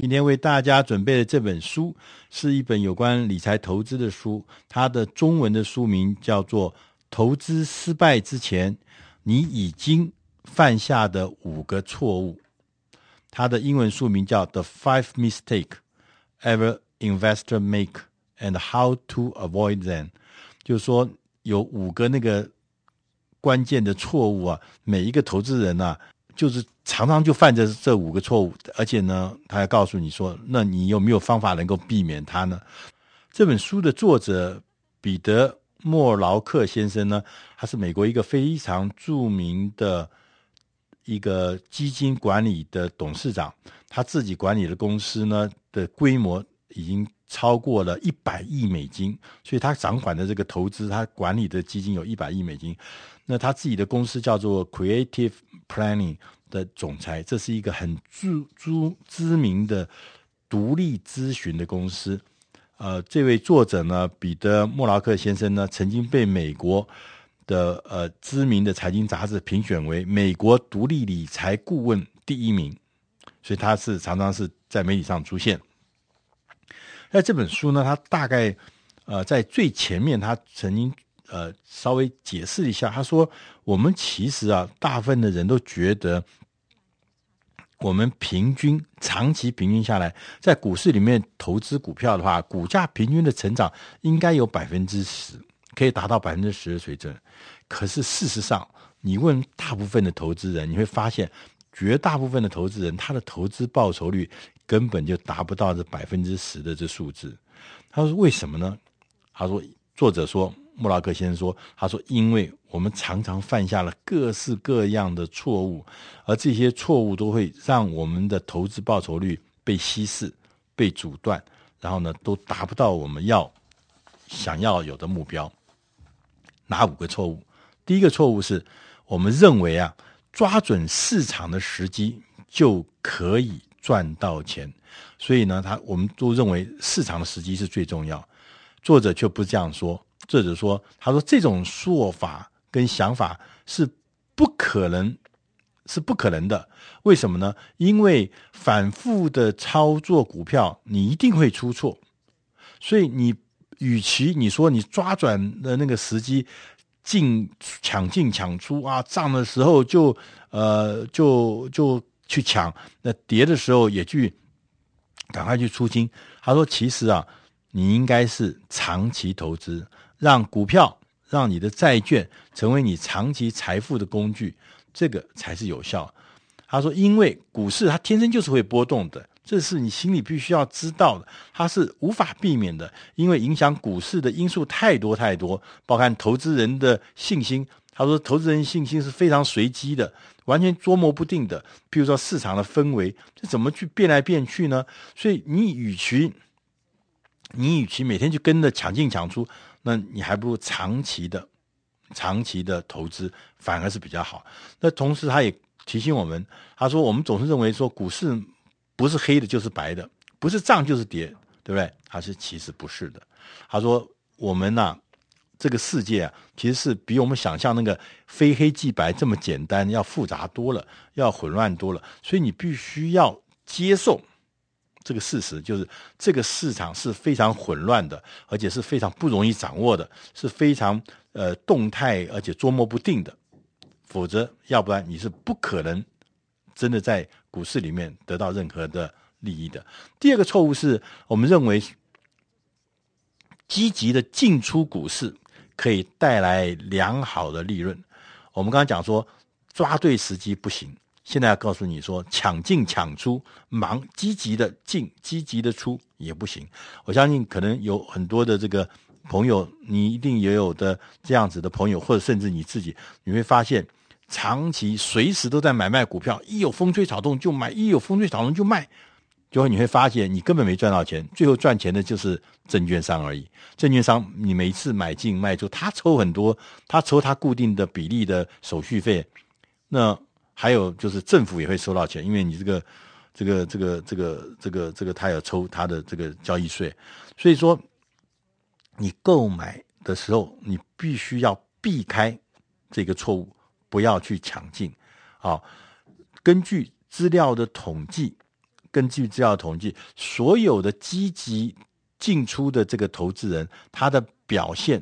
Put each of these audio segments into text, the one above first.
今天为大家准备的这本书是一本有关理财投资的书，它的中文的书名叫做《投资失败之前你已经犯下的五个错误》，它的英文书名叫《The Five Mistake Ever Investor Make and How to Avoid Them》，就是说有五个那个关键的错误啊，每一个投资人啊。就是常常就犯着这五个错误，而且呢，他还告诉你说，那你有没有方法能够避免它呢？这本书的作者彼得莫劳克先生呢，他是美国一个非常著名的一个基金管理的董事长，他自己管理的公司呢的规模已经超过了一百亿美金，所以他掌管的这个投资，他管理的基金有一百亿美金。那他自己的公司叫做 Creative Planning 的总裁，这是一个很著著知名的独立咨询的公司。呃，这位作者呢，彼得莫劳克先生呢，曾经被美国的呃知名的财经杂志评选为美国独立理财顾问第一名，所以他是常常是在媒体上出现。那这本书呢，他大概呃在最前面，他曾经。呃，稍微解释一下，他说：“我们其实啊，大部分的人都觉得，我们平均长期平均下来，在股市里面投资股票的话，股价平均的成长应该有百分之十，可以达到百分之十的水准。可是事实上，你问大部分的投资人，你会发现，绝大部分的投资人，他的投资报酬率根本就达不到这百分之十的这数字。”他说：“为什么呢？”他说：“作者说。”莫拉克先生说：“他说，因为我们常常犯下了各式各样的错误，而这些错误都会让我们的投资报酬率被稀释、被阻断，然后呢，都达不到我们要想要有的目标。哪五个错误？第一个错误是我们认为啊，抓准市场的时机就可以赚到钱，所以呢，他我们都认为市场的时机是最重要。作者却不这样说。”作者说：“他说这种说法跟想法是不可能，是不可能的。为什么呢？因为反复的操作股票，你一定会出错。所以你与其你说你抓准的那个时机进抢进抢出啊，涨的时候就呃就就去抢，那跌的时候也去赶快去出清。他说，其实啊，你应该是长期投资。”让股票、让你的债券成为你长期财富的工具，这个才是有效。他说：“因为股市它天生就是会波动的，这是你心里必须要知道的，它是无法避免的。因为影响股市的因素太多太多，包含投资人的信心。他说，投资人信心是非常随机的，完全捉摸不定的。譬如说市场的氛围，这怎么去变来变去呢？所以你与其你与其每天去跟着抢进抢出。”那你还不如长期的、长期的投资反而是比较好。那同时，他也提醒我们，他说：“我们总是认为说股市不是黑的，就是白的，不是涨就是跌，对不对？”他说：“其实不是的。”他说：“我们呐、这个世界啊，其实是比我们想象那个非黑即白这么简单，要复杂多了，要混乱多了。所以你必须要接受。”这个事实就是，这个市场是非常混乱的，而且是非常不容易掌握的，是非常呃动态而且捉摸不定的。否则，要不然你是不可能真的在股市里面得到任何的利益的。第二个错误是我们认为积极的进出股市可以带来良好的利润。我们刚刚讲说，抓对时机不行。现在要告诉你说，抢进抢出，忙积极的进，积极的出也不行。我相信可能有很多的这个朋友，你一定也有的这样子的朋友，或者甚至你自己，你会发现，长期随时都在买卖股票，一有风吹草动就买，一有风吹草动就卖，结果你会发现你根本没赚到钱，最后赚钱的就是证券商而已。证券商你每次买进卖出，他抽很多，他抽他固定的比例的手续费，那。还有就是政府也会收到钱，因为你这个、这个、这个、这个、这个、这个，他要抽他的这个交易税，所以说你购买的时候，你必须要避开这个错误，不要去抢进。啊，根据资料的统计，根据资料统计，所有的积极进出的这个投资人，他的表现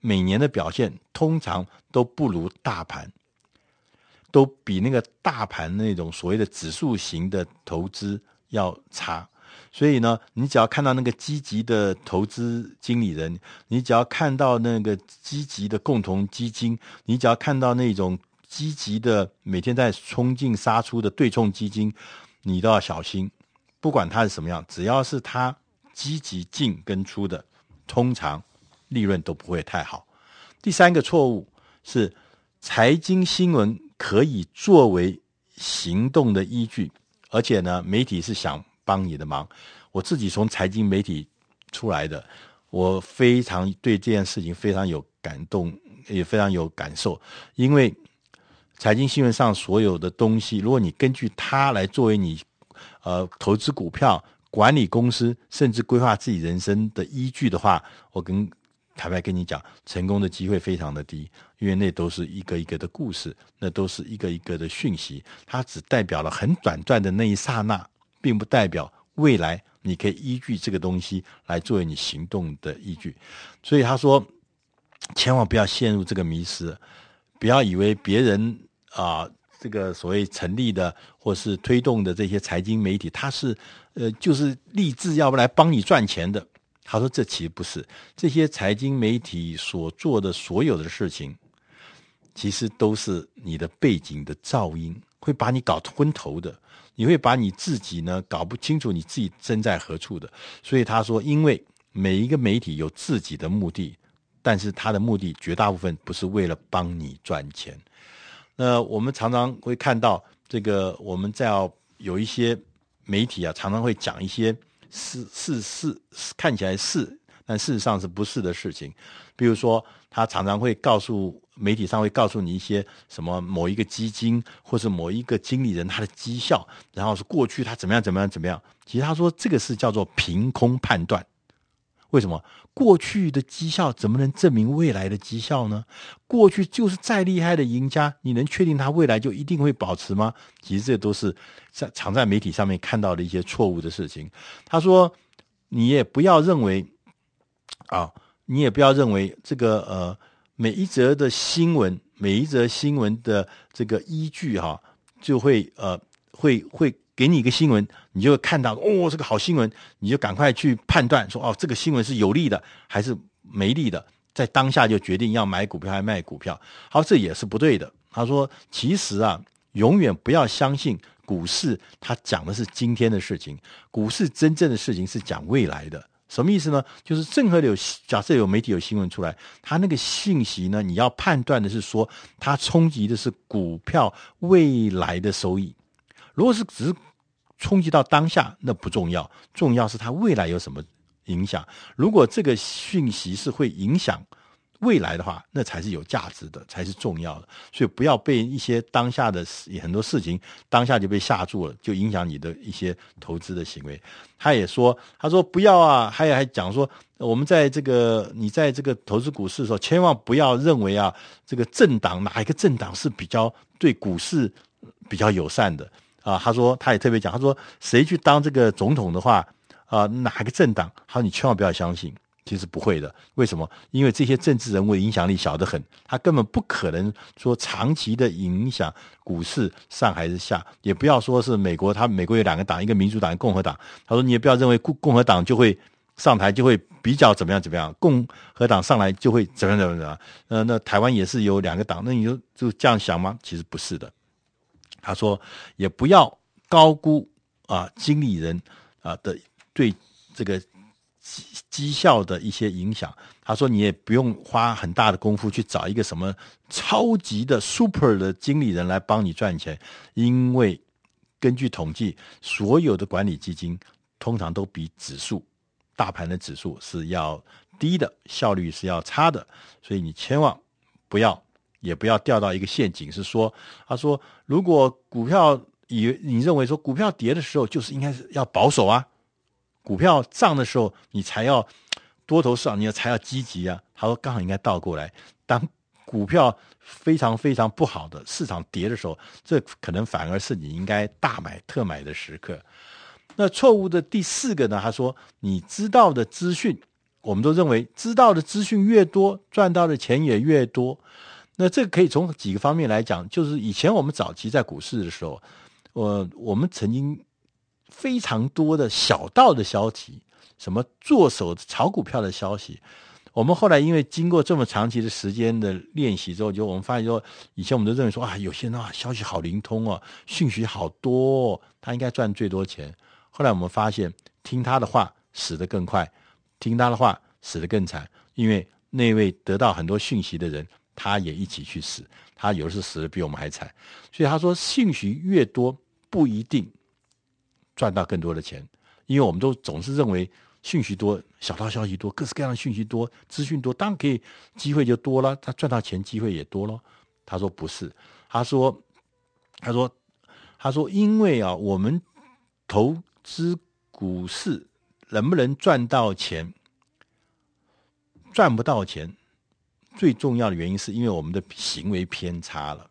每年的表现通常都不如大盘，都比那个大盘那种所谓的指数型的投资要差。所以呢，你只要看到那个积极的投资经理人，你只要看到那个积极的共同基金，你只要看到那种积极的每天在冲进杀出的对冲基金，你都要小心。不管它是什么样，只要是它积极进跟出的，通常利润都不会太好。第三个错误是财经新闻可以作为行动的依据，而且呢，媒体是想。帮你的忙，我自己从财经媒体出来的，我非常对这件事情非常有感动，也非常有感受。因为财经新闻上所有的东西，如果你根据它来作为你呃投资股票、管理公司，甚至规划自己人生的依据的话，我跟坦白跟你讲，成功的机会非常的低，因为那都是一个一个的故事，那都是一个一个的讯息，它只代表了很短暂的那一刹那。并不代表未来你可以依据这个东西来作为你行动的依据，所以他说，千万不要陷入这个迷失，不要以为别人啊、这个所谓成立的或是推动的这些财经媒体，他是呃就是立志要不来帮你赚钱的。他说这其实不是，这些财经媒体所做的所有的事情，其实都是你的背景的噪音，会把你搞昏头的。你会把你自己呢搞不清楚你自己身在何处的，所以他说，因为每一个媒体有自己的目的，但是他的目的绝大部分不是为了帮你赚钱。那我们常常会看到这个，我们在有一些媒体啊，常常会讲一些是是是是看起来是，但事实上是不是的事情，比如说他常常会告诉。媒体上会告诉你一些什么某一个基金或是某一个经理人他的绩效，然后是过去他怎么样怎么样怎么样。其实他说这个是叫做凭空判断。为什么过去的绩效怎么能证明未来的绩效呢？过去就是再厉害的赢家，你能确定他未来就一定会保持吗？其实这都是在常在媒体上面看到的一些错误的事情。他说你也不要认为啊，你也不要认为这个呃。每一则的新闻，每一则新闻的这个依据哈、就会呃会会给你一个新闻，你就看到哦，这个好新闻，你就赶快去判断说哦，这个新闻是有利的还是没利的，在当下就决定要买股票还是卖股票。好，这也是不对的。他说，其实啊，永远不要相信股市，它讲的是今天的事情，股市真正的事情是讲未来的。什么意思呢？就是任何有假设有媒体有新闻出来，它那个信息呢，你要判断的是说，它冲击的是股票未来的收益。如果是只是冲击到当下，那不重要，重要是它未来有什么影响。如果这个讯息是会影响。未来的话，那才是有价值的，才是重要的。所以不要被一些当下的很多事情当下就被吓住了，就影响你的一些投资的行为。他也说，他说不要啊，还有还讲说，我们在这个你在这个投资股市的时候，千万不要认为啊，这个政党哪一个政党是比较对股市比较友善的啊。他说他也特别讲，他说谁去当这个总统的话啊，哪个政党，他说你千万不要相信。其实不会的，为什么？因为这些政治人物影响力小得很，他根本不可能说长期的影响股市上还是下。也不要说是美国，他美国有两个党，一个民主党，一个共和党。他说你也不要认为共共和党就会上台就会比较怎么样怎么样，共和党上来就会怎么样怎么样。呃，那台湾也是有两个党，那你就就这样想吗？其实不是的。他说也不要高估啊经理人啊的对这个。绩绩效的一些影响，他说你也不用花很大的功夫去找一个什么超级的 super 的经理人来帮你赚钱，因为根据统计，所有的管理基金通常都比指数大盘的指数是要低的，效率是要差的，所以你千万不要也不要掉到一个陷阱，是说他说如果股票以你认为说股票跌的时候就是应该是要保守啊。股票涨的时候，你才要多头市场，你要才要积极啊。他说刚好应该倒过来，当股票非常非常不好的市场跌的时候，这可能反而是你应该大买特买的时刻。那错误的第四个呢？他说，你知道的资讯，我们都认为知道的资讯越多，赚到的钱也越多。那这个可以从几个方面来讲，就是以前我们早期在股市的时候，我我们曾经非常多的小道的消息，什么做手炒股票的消息。我们后来因为经过这么长期的时间的练习之后，就我们发现说，以前我们都认为说啊，有些人啊消息好灵通哦，讯息好多哦，他应该赚最多钱。后来我们发现，听他的话死得更快，听他的话死得更惨，因为那位得到很多讯息的人，他也一起去死，他有的是死的比我们还惨。所以他说，讯息越多不一定赚到更多的钱，因为我们都总是认为。讯息多，小道消息多，各式各样的讯息多，资讯多，当然可以，机会就多了，他赚到钱机会也多了。他说不是，他说，他说，他说，因为啊，我们投资股市能不能赚到钱，赚不到钱，最重要的原因是因为我们的行为偏差了。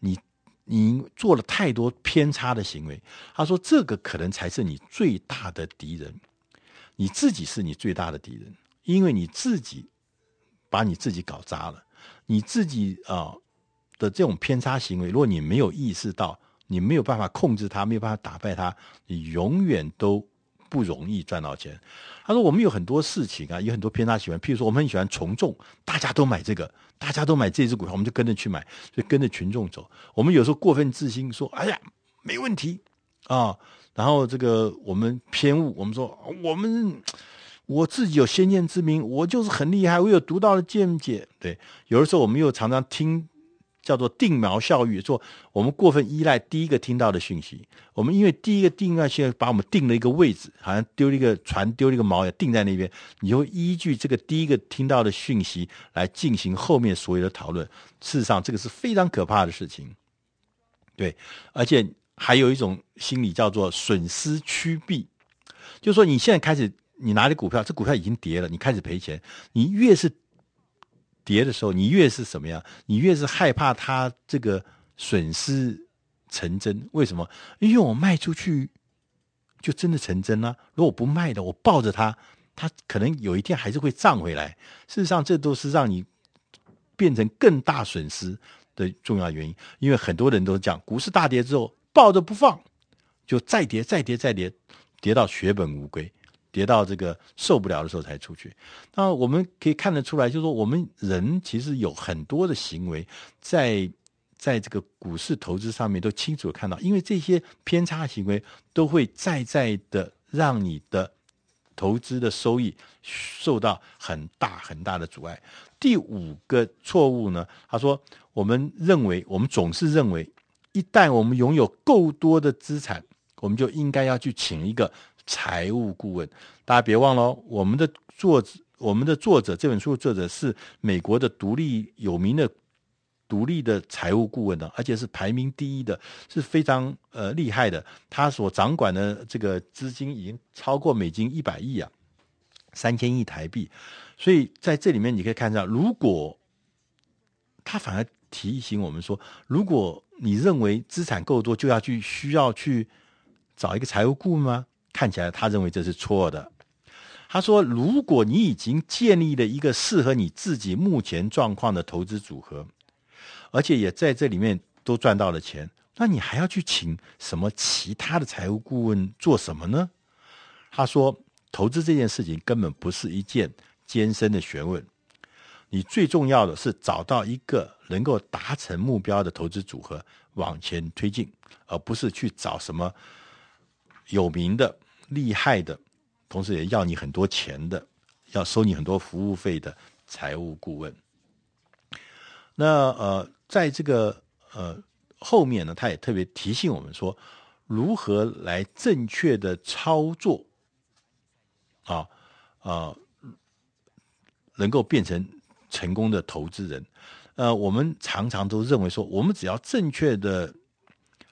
你。你做了太多偏差的行为，他说这个可能才是你最大的敌人，你自己是你最大的敌人，因为你自己把你自己搞砸了，你自己啊的这种偏差行为，如果你没有意识到，你没有办法控制它，没有办法打败它，你永远都不容易赚到钱。他说我们有很多事情啊，有很多偏差喜欢，譬如说我们很喜欢从众，大家都买这个。大家都买这只股票，我们就跟着去买，就跟着群众走。我们有时候过分自信，说：“哎呀，没问题啊。”然后这个我们偏误，我们说我们我自己有先见之明，我就是很厉害，我有独到的见解。对，有的时候我们又常常听。叫做定锚效应，说我们过分依赖第一个听到的讯息，我们因为第一个定锚现在把我们定了一个位置，好像丢了一个船，丢了一个锚，也定在那边，你就依据这个第一个听到的讯息来进行后面所有的讨论。事实上，这个是非常可怕的事情。对，而且还有一种心理叫做损失趋避，就是说你现在开始，你拿的股票，这股票已经跌了，你开始赔钱，你越是。跌的时候，你越是什么样，你越是害怕它这个损失成真。为什么？因为我卖出去就真的成真了。如果不卖的，我抱着它，它可能有一天还是会涨回来。事实上，这都是让你变成更大损失的重要原因。因为很多人都讲，股市大跌之后抱着不放，就再跌、再跌、再跌，跌到血本无归。跌到这个受不了的时候才出去，那我们可以看得出来，就是说我们人其实有很多的行为在在这个股市投资上面都清楚看到，因为这些偏差行为都会在在的让你的投资的收益受到很大很大的阻碍。第五个错误呢，他说我们认为我们总是认为，一旦我们拥有够多的资产，我们就应该要去请一个。财务顾问，大家别忘了，我们的作者，我们的作者这本书的作者是美国的独立有名的独立的财务顾问的，而且是排名第一的，是非常呃厉害的。他所掌管的这个资金已经超过美金一百亿啊，三千亿台币。所以在这里面你可以看到，如果他反而提醒我们说，如果你认为资产够多，就要去需要去找一个财务顾问吗？看起来他认为这是错的。他说：“如果你已经建立了一个适合你自己目前状况的投资组合，而且也在这里面都赚到了钱，那你还要去请什么其他的财务顾问做什么呢？”他说：“投资这件事情根本不是一件艰深的学问，你最重要的是找到一个能够达成目标的投资组合往前推进，而不是去找什么。”有名的、厉害的，同时也要你很多钱的，要收你很多服务费的财务顾问。那呃，在这个呃后面呢，他也特别提醒我们说，如何来正确的操作啊啊、能够变成成功的投资人。呃，我们常常都认为说，我们只要正确的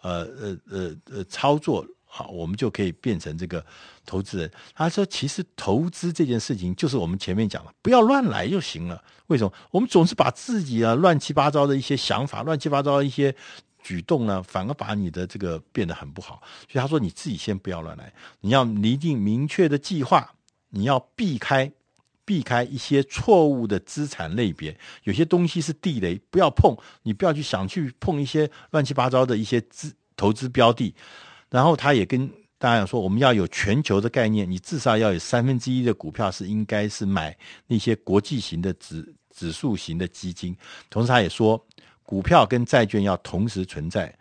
呃呃呃呃操作。好，我们就可以变成这个投资人。他说：“其实投资这件事情，就是我们前面讲的，不要乱来就行了。为什么？我们总是把自己啊乱七八糟的一些想法、乱七八糟的一些举动呢，反而把你的这个变得很不好。所以他说，你自己先不要乱来，你要拟定明确的计划，你要避开避开一些错误的资产类别，有些东西是地雷，不要碰，你不要去想去碰一些乱七八糟的一些资投资标的。然后他也跟大家说，我们要有全球的概念，你至少要有三分之一的股票是应该是买那些国际型的指指数型的基金。同时，他也说，股票跟债券要同时存在。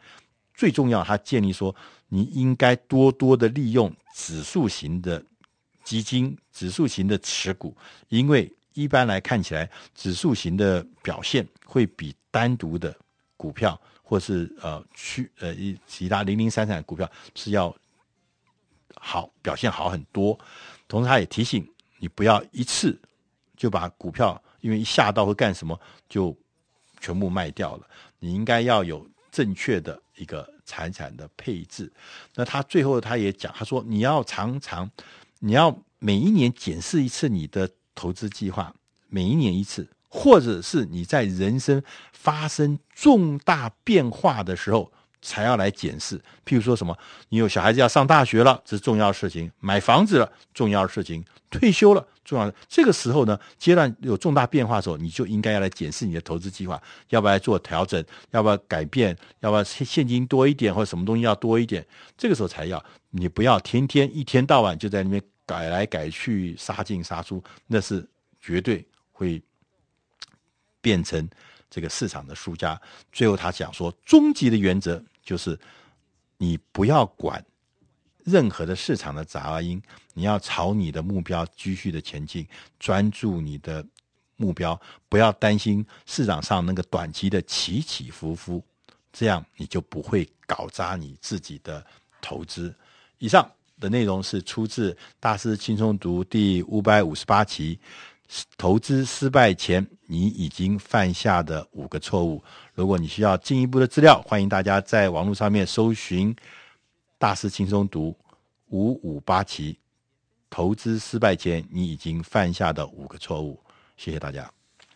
最重要，他建议说，你应该多多的利用指数型的基金、指数型的持股，因为一般来看起来，指数型的表现会比单独的股票。或是呃去呃一其他零零散散的股票是要好表现好很多，同时他也提醒你不要一次就把股票因为一吓到会干什么就全部卖掉了，你应该要有正确的一个财产的配置。那他最后他也讲，他说你要常常你要每一年检视一次你的投资计划，每一年一次。或者是你在人生发生重大变化的时候才要来检视，譬如说什么，你有小孩子要上大学了，这是重要的事情；买房子了，重要的事情；退休了，重要的。这个时候呢，阶段有重大变化的时候，你就应该要来检视你的投资计划，要不要做调整，要不要改变，要不要现金多一点，或者什么东西要多一点。这个时候才要，你不要天天一天到晚就在那边改来改去，杀进杀出，那是绝对会。变成这个市场的输家。最后他讲说，终极的原则就是你不要管任何的市场的杂音，你要朝你的目标继续的前进，专注你的目标，不要担心市场上那个短期的起起伏伏，这样你就不会搞砸你自己的投资。以上的内容是出自《大师轻松读》第五百五十八期。投资失败前，你已经犯下的五个错误。如果你需要进一步的资料，欢迎大家在网络上面搜寻“大师轻松读五五八期”。投资失败前，你已经犯下的五个错误。谢谢大家。